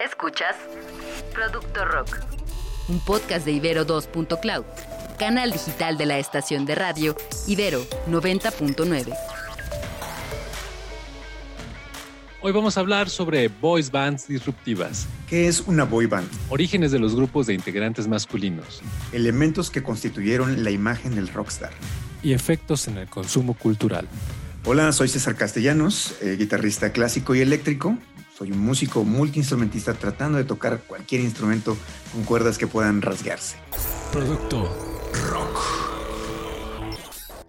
Escuchas Producto Rock, un podcast de Ibero 2.cloud, canal digital de la estación de radio Ibero 90.9. Hoy vamos a hablar sobre boys bands disruptivas. ¿Qué es una boy band? Orígenes de los grupos de integrantes masculinos. Elementos que constituyeron la imagen del rockstar. Y efectos en el consumo cultural. Hola, soy César Castellanos, eh, guitarrista clásico y eléctrico. Soy un músico multiinstrumentista tratando de tocar cualquier instrumento con cuerdas que puedan rasgarse. Producto Rock.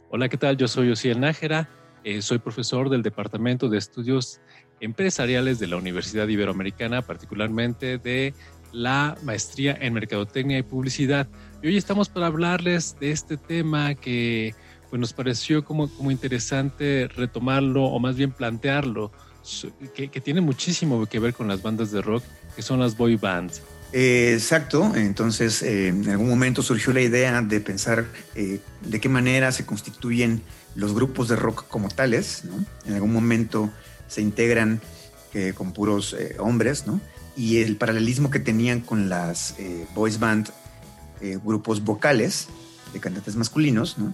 Hola, ¿qué tal? Yo soy Osiel Nájera. Eh, soy profesor del Departamento de Estudios Empresariales de la Universidad Iberoamericana, particularmente de la maestría en Mercadotecnia y Publicidad. Y hoy estamos para hablarles de este tema que pues, nos pareció como, como interesante retomarlo o más bien plantearlo que, tiene muchísimo que ver con las bandas de rock, que son las boy bands. Eh, exacto, entonces eh, en algún momento surgió la idea de pensar eh, de qué manera se constituyen los grupos de rock como tales, En algún momento se integran con puros hombres, ¿no? Y el paralelismo que tenían con las boys band, grupos vocales de cantantes masculinos, ¿no?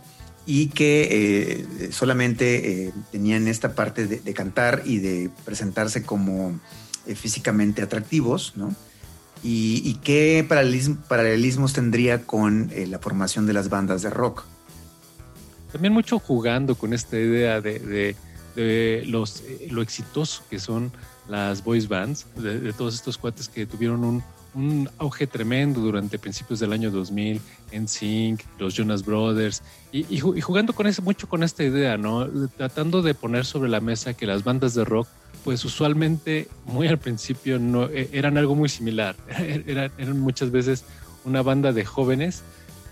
Y que eh, solamente eh, tenían esta parte de, cantar y de presentarse como eh, físicamente atractivos, ¿no? Y, qué paralelismos tendría con la formación de las bandas de rock. También mucho jugando con esta idea de, los, lo exitoso que son las boys bands, de todos estos cuates que tuvieron un, un auge tremendo durante principios del año 2000, en Sync, los Jonas Brothers, y, jugando con eso, mucho con esta idea, ¿no? Tratando de poner sobre la mesa que las bandas de rock, pues usualmente, muy al principio, no, e, eran algo muy similar. eran, eran muchas veces una banda de jóvenes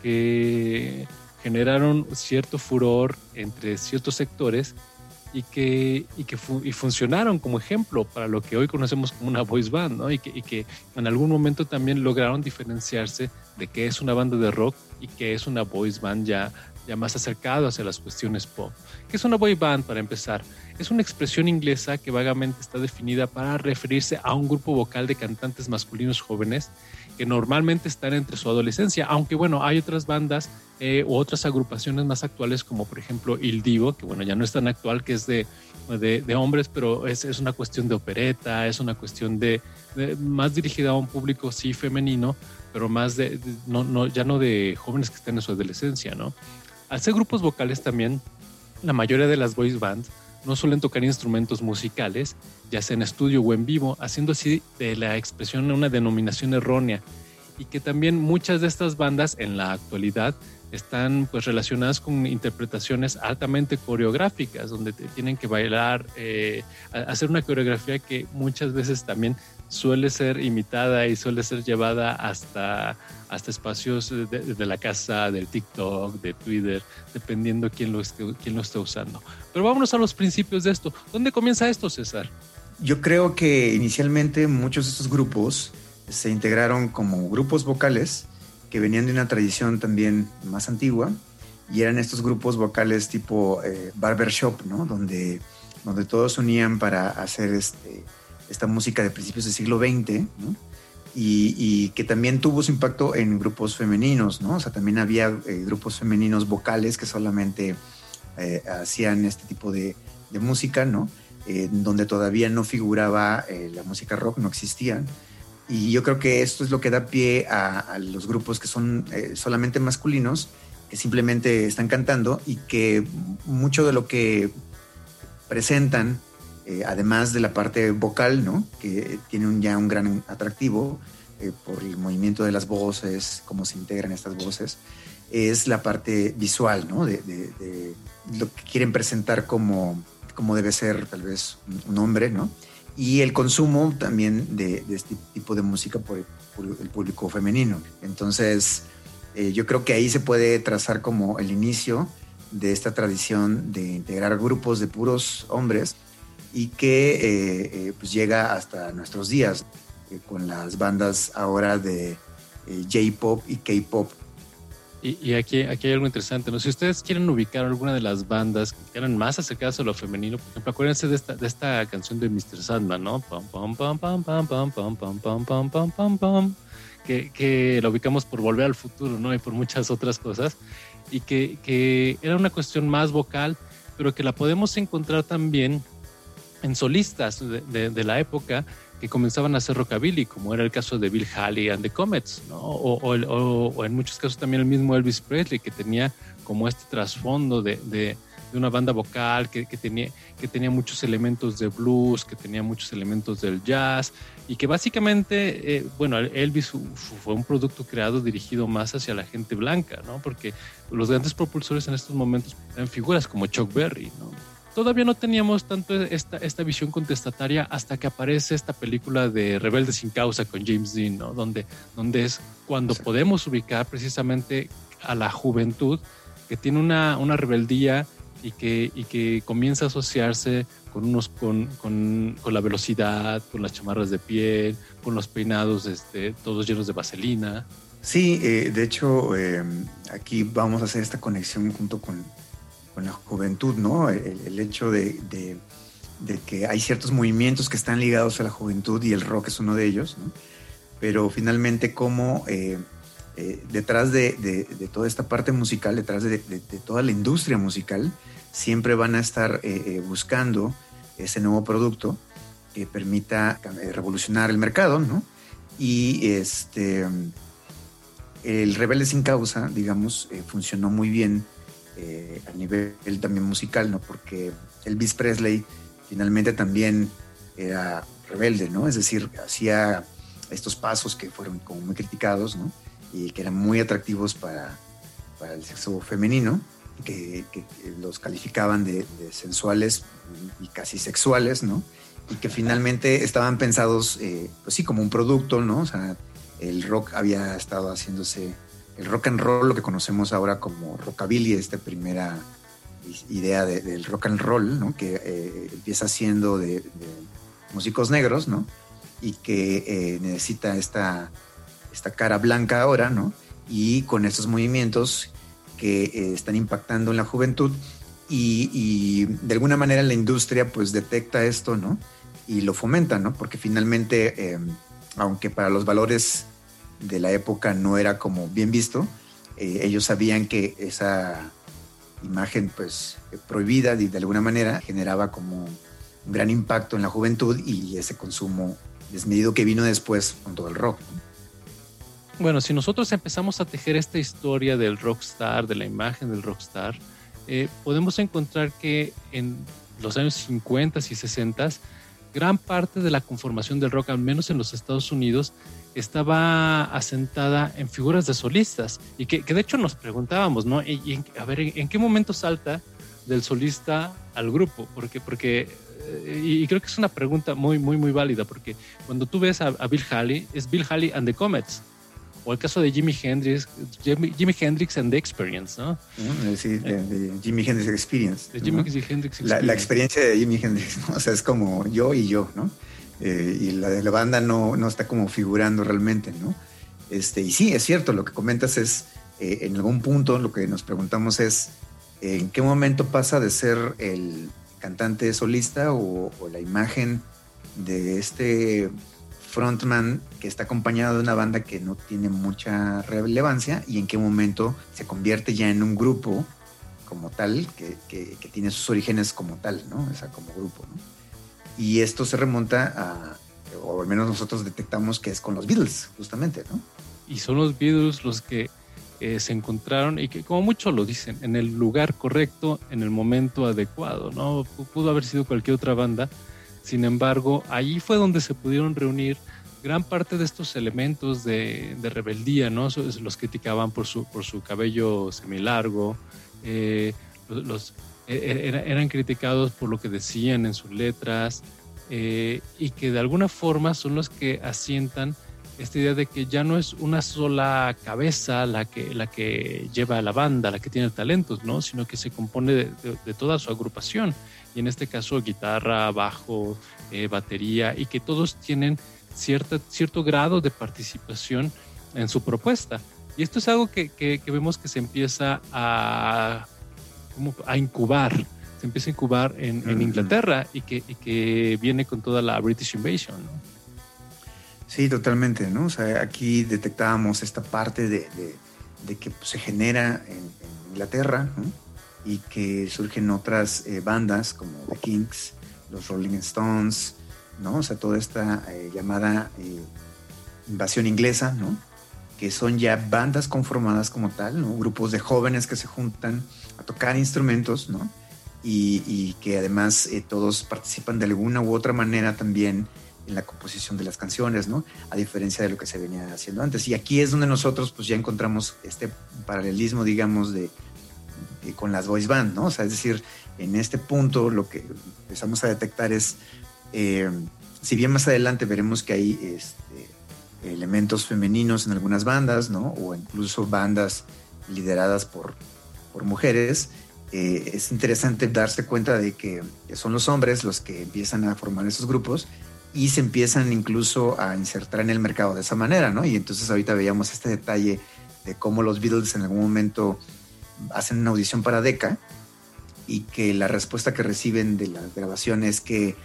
que generaron cierto furor entre ciertos sectores y que, y que y funcionaron como ejemplo para lo que hoy conocemos como una voice band, ¿no? Y que, y que en algún momento también lograron diferenciarse de que es una banda de rock y que es una voice band ya, ya más acercado hacia las cuestiones pop. ¿Qué es una boy band para empezar? Es una expresión inglesa que vagamente está definida para referirse a un grupo vocal de cantantes masculinos jóvenes que normalmente están entre su adolescencia, aunque bueno, hay otras bandas eh, u otras agrupaciones más actuales como por ejemplo Il Divo, que bueno, ya no es tan actual, que es de, de, hombres, pero es, es, una cuestión de opereta, es una cuestión de, más dirigida a un público sí femenino, pero más de, no, no, ya no de jóvenes que están en su adolescencia, ¿no? Al ser grupos vocales también, la mayoría de las voice bands no suelen tocar instrumentos musicales, ya sea en estudio o en vivo, haciendo así de la expresión una denominación errónea. Y que también muchas de estas bandas en la actualidad están pues relacionadas con interpretaciones altamente coreográficas, donde tienen que bailar, eh, hacer una coreografía que muchas veces también suele ser imitada y suele ser llevada hasta, hasta espacios de, la casa, del TikTok, de Twitter, dependiendo quién lo, esté, quién lo esté usando. Pero vámonos a los principios de esto. ¿Dónde comienza esto, César? Yo creo que inicialmente muchos de estos grupos se integraron como grupos vocales que venían de una tradición también más antigua y eran estos grupos vocales tipo eh, barbershop, ¿no? Donde, donde todos unían para hacer este, esta música de principios del siglo XX. Y, que también tuvo su impacto en grupos femeninos, ¿no? O sea, también había eh, grupos femeninos vocales que solamente eh, hacían este tipo de, música, ¿no? donde todavía no figuraba la música rock, no existían. Y yo creo que esto es lo que da pie a, los grupos que son eh, solamente masculinos, que simplemente están cantando y que mucho de lo que presentan, eh, además de la parte vocal, ¿no? que tiene un, ya un gran atractivo eh, por el movimiento de las voces, cómo se integran estas voces, es la parte visual, ¿no? de, de, lo que quieren presentar como, como debe ser tal vez un hombre, ¿no? y el consumo también de, este tipo de música por el, público femenino. Entonces, eh, yo creo que ahí se puede trazar como el inicio de esta tradición de integrar grupos de puros hombres y que eh, eh, pues llega hasta nuestros días con las bandas ahora de J-pop y K-pop. Y, aquí, aquí hay algo interesante, ¿no? Si ustedes quieren ubicar alguna de las bandas que eran más acercadas a lo femenino, por ejemplo, acuérdense de esta, de esta canción de Mr. Sandman, ¿no? Pam, pam, pam, pam, pam, pam, pam, pam, pam, pam, pam, pam, pam, que, que la ubicamos por Volver al Futuro, ¿no? Y por muchas otras cosas. Y que, que era una cuestión más vocal, pero que la podemos encontrar también en solistas de, la época que comenzaban a hacer rockabilly, como era el caso de Bill Haley and the Comets, o, en muchos casos también el mismo Elvis Presley, que tenía como este trasfondo de, una banda vocal que, que, tenía, que tenía muchos elementos de blues, que tenía muchos elementos del jazz, y que básicamente, eh, bueno, Elvis fue un producto creado dirigido más hacia la gente blanca, ¿no? porque los grandes propulsores en estos momentos eran figuras como Chuck Berry, ¿no? Todavía no teníamos tanto esta, esta visión contestataria hasta que aparece esta película de Rebelde sin causa con James Dean, ¿no? donde, donde es cuando podemos ubicar precisamente a la juventud que tiene una, una rebeldía y que, y que comienza a asociarse con, unos, con, con, con, la velocidad, con las chamarras de piel, con los peinados este, todos llenos de vaselina. Sí, eh, de hecho, eh, aquí vamos a hacer esta conexión junto con con la juventud, ¿no? El, hecho de, que hay ciertos movimientos que están ligados a la juventud y el rock es uno de ellos, ¿no? Pero finalmente como eh, eh, detrás de, toda esta parte musical, detrás de, toda la industria musical, siempre van a estar eh, buscando ese nuevo producto que permita revolucionar el mercado, ¿no? Y este, el Rebelde sin causa, digamos, funcionó muy bien eh, a nivel también musical, ¿no? Porque Elvis Presley finalmente también era rebelde, ¿no? Es decir, hacía estos pasos que fueron como muy criticados, ¿no? Y que eran muy atractivos para, para el sexo femenino, que, los calificaban de, sensuales y casi sexuales, ¿no? Y que finalmente estaban pensados, eh, pues sí, como un producto, ¿no? O sea, el rock había estado haciéndose el rock and roll, lo que conocemos ahora como rockabilly, esta primera idea del rock and roll, que eh, empieza siendo de, músicos negros, ¿no? y que eh, necesita esta, esta cara blanca ahora, ¿no? y con estos movimientos que eh, están impactando en la juventud y, y, de alguna manera la industria pues detecta esto, ¿no? Y lo fomenta, ¿no? Porque finalmente, aunque para los valores de la época no era como bien visto. Eh, ellos sabían que esa imagen pues prohibida de, alguna manera generaba como un gran impacto en la juventud y ese consumo desmedido que vino después con todo el rock. Bueno, si nosotros empezamos a tejer esta historia del rockstar, de la imagen del rockstar, eh, podemos encontrar que en los años 50 y 60 gran parte de la conformación del rock, al menos en los Estados Unidos, estaba asentada en figuras de solistas y que, de hecho nos preguntábamos, ¿no? Y, a ver, ¿en, qué momento salta del solista al grupo? Porque, porque eh, y creo que es una pregunta muy, muy, muy válida, porque cuando tú ves a, Bill Haley, es Bill Haley and the Comets, o el caso de Jimi Hendrix, Jimi, Hendrix and the Experience, ¿no? Mm, sí, de, Jimi Hendrix Experience. De Jimi Hendrix Experience. La, la, experiencia de Jimi Hendrix, ¿no? O sea, es como yo y yo, ¿no? Eh, y la de la banda no, no está como figurando realmente, ¿no? Este, y sí, es cierto, lo que comentas es, eh, en algún punto lo que nos preguntamos es, ¿en qué momento pasa de ser el cantante solista o, la imagen de este frontman que está acompañado de una banda que no tiene mucha relevancia y en qué momento se convierte ya en un grupo como tal, que, que, que tiene sus orígenes como tal, ¿no? O sea, como grupo, ¿no? Y esto se remonta a, o al menos nosotros detectamos que es con los Beatles, justamente, ¿no? Y son los Beatles los que eh, se encontraron y que como muchos lo dicen, en el lugar correcto, en el momento adecuado, ¿no? Pudo haber sido cualquier otra banda, sin embargo, ahí fue donde se pudieron reunir gran parte de estos elementos de, de rebeldía, ¿no? Los criticaban por su, por su cabello semilargo, eh, los, eh, eh, eran criticados por lo que decían en sus letras eh, y que de alguna forma son los que asientan esta idea de que ya no es una sola cabeza la que, la que lleva a la banda, la que tiene talentos, ¿no? sino que se compone de, toda su agrupación y en este caso guitarra, bajo, batería y que todos tienen cierta, cierto grado de participación en su propuesta. Y esto es algo que, que, vemos que se empieza a, a incubar, se empieza a incubar en, en Inglaterra y que, y que, viene con toda la British Invasion. ¿no? Sí, totalmente, ¿no? O sea, aquí detectábamos esta parte de, de, que pues, se genera en, Inglaterra y que surgen otras eh, bandas como The Kings, los Rolling Stones, ¿no? O sea, toda esta eh, llamada eh, invasión inglesa, ¿no? Que son ya bandas conformadas como tal, ¿no? Grupos de jóvenes que se juntan a tocar instrumentos, ¿no? Y, y que además todos participan de alguna u otra manera también en la composición de las canciones, ¿no? A diferencia de lo que se venía haciendo antes. Y aquí es donde nosotros pues ya encontramos este paralelismo, digamos, de, con las voice band, ¿no? O sea, es decir, en este punto lo que empezamos a detectar es, eh, si bien más adelante veremos que hay este, elementos femeninos en algunas bandas, ¿no? O incluso bandas lideradas por, por mujeres, eh, es interesante darse cuenta de que son los hombres los que empiezan a formar esos grupos y se empiezan incluso a insertar en el mercado de esa manera, ¿no? Y entonces ahorita veíamos este detalle de cómo los Beatles en algún momento hacen una audición para Decca y que la respuesta que reciben de la grabación es que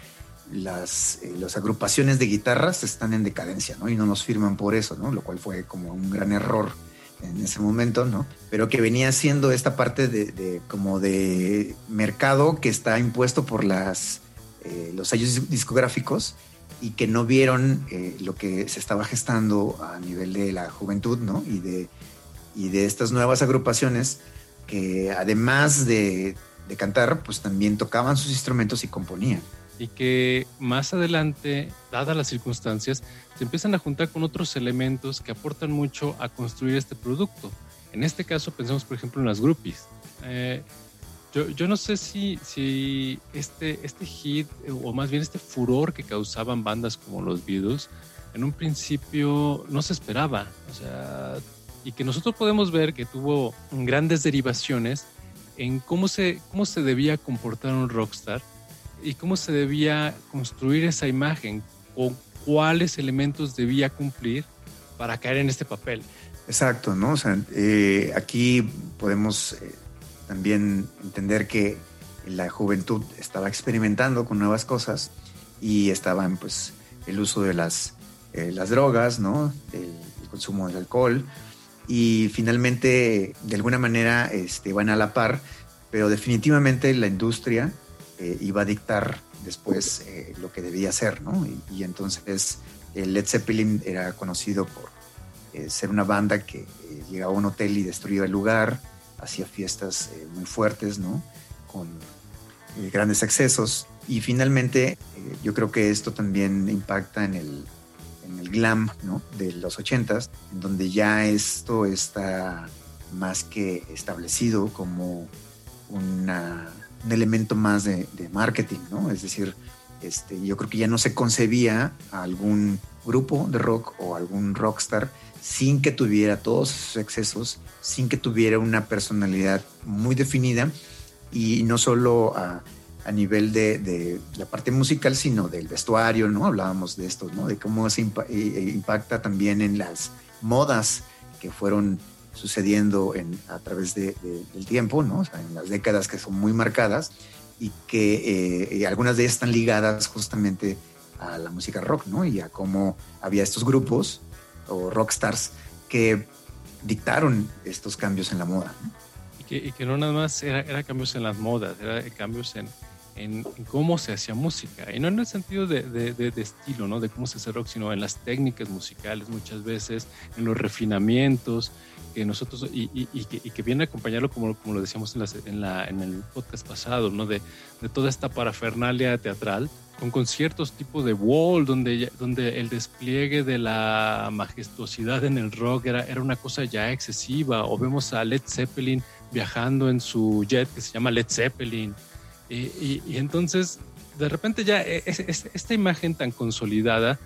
las, eh, agrupaciones de guitarras están en decadencia, ¿no? Y no nos firman por eso, ¿no? Lo cual fue como un gran error en ese momento, ¿no? Pero que venía siendo esta parte de, como de mercado que está impuesto por las, eh, los sellos discográficos y que no vieron eh, lo que se estaba gestando a nivel de la juventud, ¿no? Y de, y de estas nuevas agrupaciones que además de, de cantar, pues también tocaban sus instrumentos y componían. Y que más adelante, dadas las circunstancias, se empiezan a juntar con otros elementos que aportan mucho a construir este producto. En este caso, pensemos, por ejemplo, en las groupies. Eh, yo, yo no sé si, si este, este hit, o más bien este furor que causaban bandas como los Beatles, en un principio no se esperaba. O sea, y que nosotros podemos ver que tuvo grandes derivaciones en cómo se, cómo se debía comportar un rockstar y cómo se debía construir esa imagen o cuáles elementos debía cumplir para caer en este papel. Exacto, ¿no? O sea, eh, aquí podemos eh, también entender que la juventud estaba experimentando con nuevas cosas y estaban pues el uso de las, eh, las drogas, ¿no? El, consumo del alcohol y finalmente de alguna manera este, van a la par, pero definitivamente la industria eh, iba a dictar después eh, lo que debía ser, ¿no? Y, entonces Led Zeppelin era conocido por ser una banda que llegaba a un hotel y destruía el lugar, hacía fiestas eh, muy fuertes, ¿no? Con eh, grandes excesos. Y finalmente, eh, yo creo que esto también impacta en el, glam, ¿no? De los ochentas, en donde ya esto está más que establecido como una, un elemento más de, marketing, ¿no? Es decir, este, yo creo que ya no se concebía algún grupo de rock o algún rockstar sin que tuviera todos esos excesos, sin que tuviera una personalidad muy definida y no solo a, nivel de, la parte musical, sino del vestuario, ¿no? Hablábamos de esto, ¿no? De cómo se eh, eh, impacta también en las modas que fueron sucediendo en, a través del tiempo, ¿no? O sea, en las décadas que son muy marcadas y que eh, algunas de ellas están ligadas justamente a la música rock, ¿no? Y a cómo había estos grupos o rockstars que dictaron estos cambios en la moda. Y, que, no nada más era, era, cambios en las modas, era cambios en, en, cómo se hacía música. Y no en el sentido de, de, de, estilo, ¿no? De cómo se hace rock, sino en las técnicas musicales muchas veces, en los refinamientos que nosotros, y, y, que, y que, viene a acompañarlo, como, como lo decíamos en, en, la, en el podcast pasado, ¿no? De, de toda esta parafernalia teatral con conciertos tipo de Wall, donde, donde el despliegue de la majestuosidad en el rock era, era una cosa ya excesiva, o vemos a Led Zeppelin viajando en su jet que se llama Led Zeppelin, y, y, entonces de repente ya e, esta imagen tan consolidada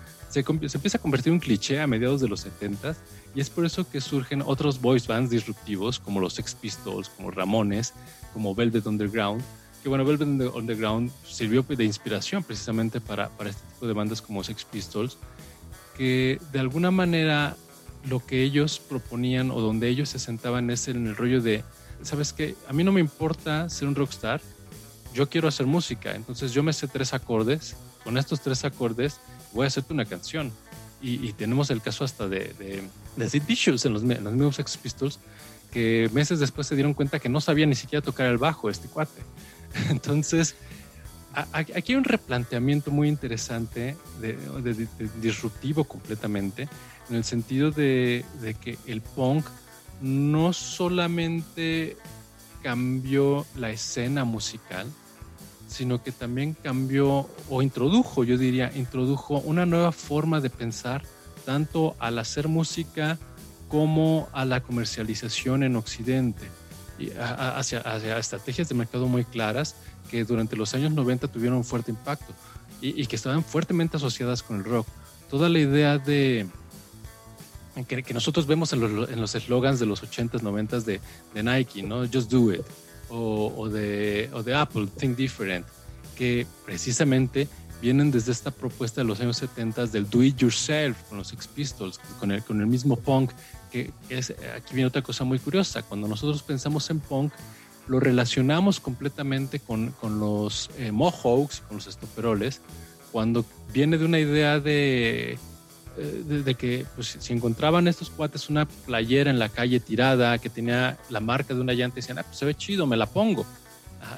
se, empieza a convertir en un cliché a mediados de los 70 y es por eso que surgen otros voice bands disruptivos como los Sex Pistols, como Ramones, como Velvet Underground, que bueno, Velvet Underground sirvió de inspiración precisamente para, para este tipo de bandas como Sex Pistols, que de alguna manera lo que ellos proponían o donde ellos se sentaban es en el rollo de, ¿sabes qué? A mí no me importa ser un rockstar, yo quiero hacer música, entonces yo me sé tres acordes, con estos tres acordes voy a hacerte una canción. Y, tenemos el caso hasta de, de, de Sid Vicious en los, en los mismos Sex Pistols, que meses después se dieron cuenta que no sabía ni siquiera tocar el bajo este cuate. Entonces, aquí hay un replanteamiento muy interesante, de, disruptivo completamente, en el sentido de, que el punk no solamente cambió la escena musical, sino que también cambió o introdujo, yo diría, introdujo una nueva forma de pensar tanto al hacer música como a la comercialización en Occidente, y hacia, estrategias de mercado muy claras que durante los años 90 tuvieron un fuerte impacto y, que estaban fuertemente asociadas con el rock. Toda la idea de que, nosotros vemos en los eslogans de los 80s, 90s de, de, Nike, ¿no? Just do it, o, o, de, o de Apple, Think Different, que precisamente vienen desde esta propuesta de los años 70 del do it yourself con los Sex Pistols, con el, con el mismo punk, que es, aquí viene otra cosa muy curiosa, cuando nosotros pensamos en punk, lo relacionamos completamente con, con los eh, mohawks, con los estoperoles, cuando viene de una idea de, eh, de, que pues, si encontraban estos cuates una playera en la calle tirada que tenía la marca de una llanta, decían, ah, pues se ve chido, me la pongo.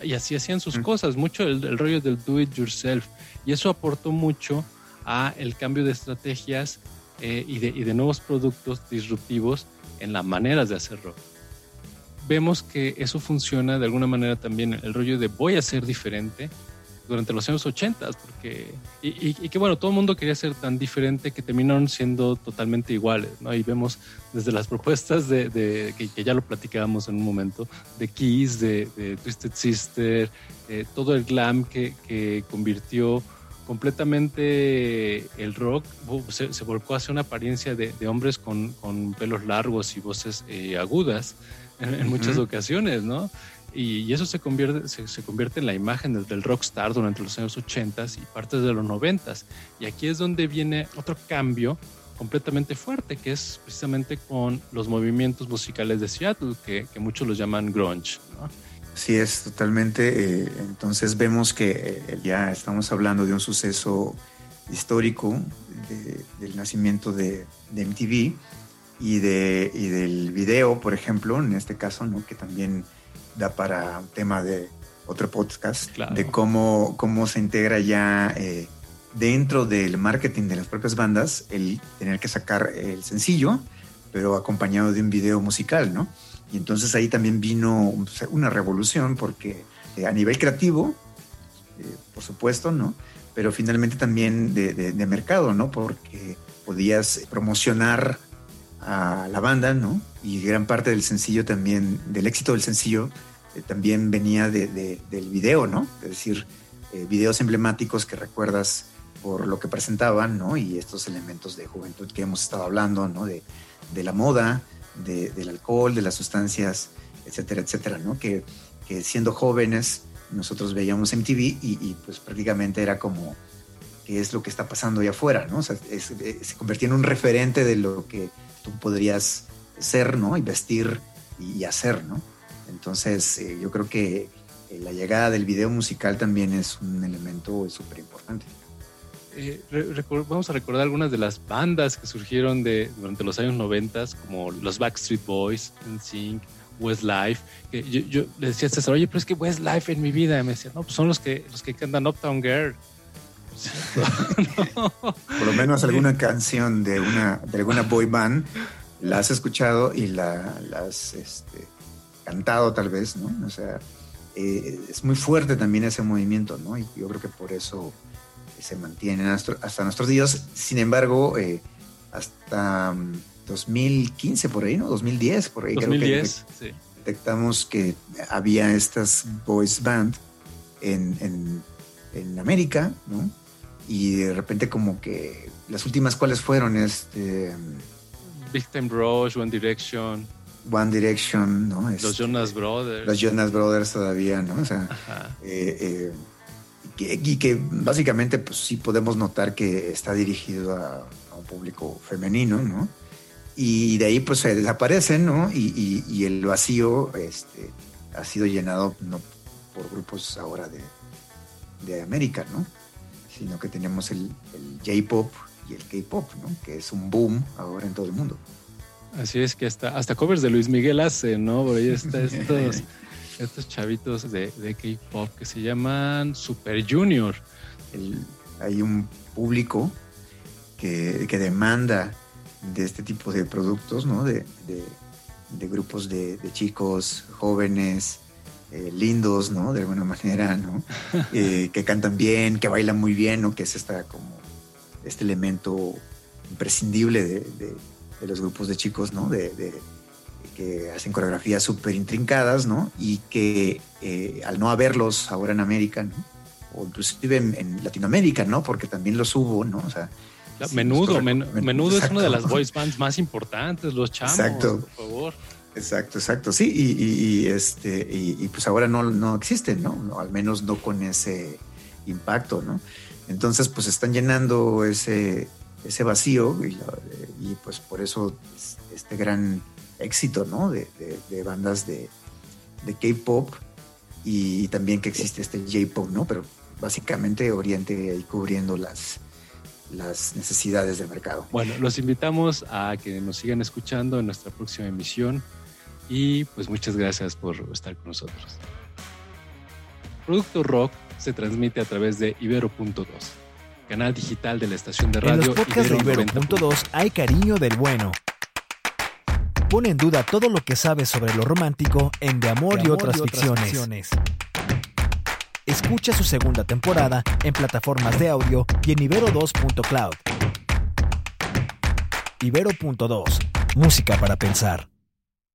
y así hacían sus cosas, mucho el, rollo del do it yourself. Y eso aportó mucho a el cambio de estrategias eh, y, de, y de nuevos productos disruptivos en las maneras de hacer rock vemos que eso funciona de alguna manera también, el rollo de voy a ser diferente durante los años 80, porque, y, que bueno, todo el mundo quería ser tan diferente que terminaron siendo totalmente iguales, ¿no? Y vemos desde las propuestas de, que, ya lo platicábamos en un momento, de Kiss, de, Twisted Sister, eh, todo el glam que, que convirtió completamente el rock se, volcó hacia una apariencia de, hombres con, con, pelos largos y voces eh, agudas en, muchas ocasiones, ¿no? Y, eso se convierte, se, convierte en la imagen del, del, rockstar durante los años 80 y partes de los 90 Y aquí es donde viene otro cambio completamente fuerte, que es precisamente con los movimientos musicales de Seattle, que, que muchos los llaman grunge. ¿no? Sí, es totalmente. Eh, entonces vemos que eh, ya estamos hablando de un suceso histórico del nacimiento de, de MTV y, de, y del video, por ejemplo, en este caso, ¿no? que también da para un tema de otro podcast, de cómo, cómo se integra ya eh, dentro del marketing de las propias bandas el tener que sacar el sencillo, pero acompañado de un video musical, ¿no? Y entonces ahí también vino una revolución porque eh, a nivel creativo, eh, por supuesto, ¿no? Pero finalmente también de, de mercado, ¿no? Porque podías promocionar a la banda, ¿no? Y gran parte del sencillo también, del éxito del sencillo, eh, también venía de, del video, ¿no? Es decir, eh, videos emblemáticos que recuerdas por lo que presentaban, ¿no? Y estos elementos de juventud que hemos estado hablando, ¿no? De, la moda, del alcohol, de las sustancias, etcétera, etcétera, ¿no? Que, que siendo jóvenes nosotros veíamos MTV y, y, pues prácticamente era como qué es lo que está pasando allá afuera, ¿no? O sea, eh, se convertía en un referente de lo que podrías ser, ¿no? Y vestir y hacer, ¿no? Entonces, eh, yo creo que eh, la llegada del video musical también es un elemento súper importante. Eh, vamos a recordar algunas de las bandas que surgieron de, durante los años 90, como los Backstreet Boys, NSYNC, Westlife. Que yo, yo, le decía a César, oye, pero es que Westlife en mi vida. Y me decía, no, pues son los que, los que cantan Uptown Girl. Por lo menos alguna canción de una de alguna boy band la has escuchado y la, has este, cantado tal vez, ¿no? O sea, eh, es muy fuerte también ese movimiento, ¿no? Y yo creo que por eso se mantiene hasta, nuestros días. Sin embargo, eh, hasta 2015 mm, por ahí, ¿no? 2010 por ahí. 2010, creo que detectamos que había estas boys band en, en, en América, ¿no? Y de repente como que las últimas cuáles fueron este Big Time Rush, One Direction. One Direction, ¿no? los este, Jonas Brothers. Los Jonas Brothers todavía, ¿no? O sea, eh, eh, y, que, básicamente, pues sí podemos notar que está dirigido a, un público femenino, ¿no? y de ahí pues se desaparecen, ¿no? Y, el vacío este, ha sido llenado no por grupos ahora de, de América, ¿no? Sino que tenemos el, J-Pop y el K-Pop, ¿no? Que es un boom ahora en todo el mundo. Así es que hasta, hasta covers de Luis Miguel hace, ¿no? Por ahí está estos, estos chavitos de, de K-Pop que se llaman Super Junior. hay un público que, que demanda de este tipo de productos, ¿no? De, grupos de, chicos jóvenes, eh, lindos, ¿no? De alguna manera, ¿no? Eh, que cantan bien, que bailan muy bien, ¿no? Que es esta como este elemento imprescindible de, los grupos de chicos, ¿no? De, que hacen coreografías súper intrincadas, ¿no? Y que eh, al no haberlos ahora en América, ¿no? O inclusive en, en, Latinoamérica, ¿no? Porque también los hubo, ¿no? O sea, menudo, menudo es una de las voice bands más importantes, los chamos, exacto. por favor. Exacto, exacto, sí, y, este, y, pues ahora no, no existen, ¿no? Al menos no con ese impacto, ¿no? Entonces, pues están llenando ese, ese vacío y, pues por eso este gran éxito, ¿no? De, bandas de, de K-pop y también que existe este J-pop, ¿no? Pero básicamente Oriente ahí cubriendo las, las necesidades del mercado. Bueno, los invitamos a que nos sigan escuchando en nuestra próxima emisión y pues muchas gracias por estar con nosotros. Producto Rock se transmite a través de Ibero.2, canal digital de la estación de radio. En los podcasts de Ibero.2 hay cariño del bueno. Pone en duda todo lo que sabes sobre lo romántico en De Amor, y, otras ficciones. Escucha su segunda temporada en plataformas de audio y en ibero2.cloud. Ibero.2. Música para pensar.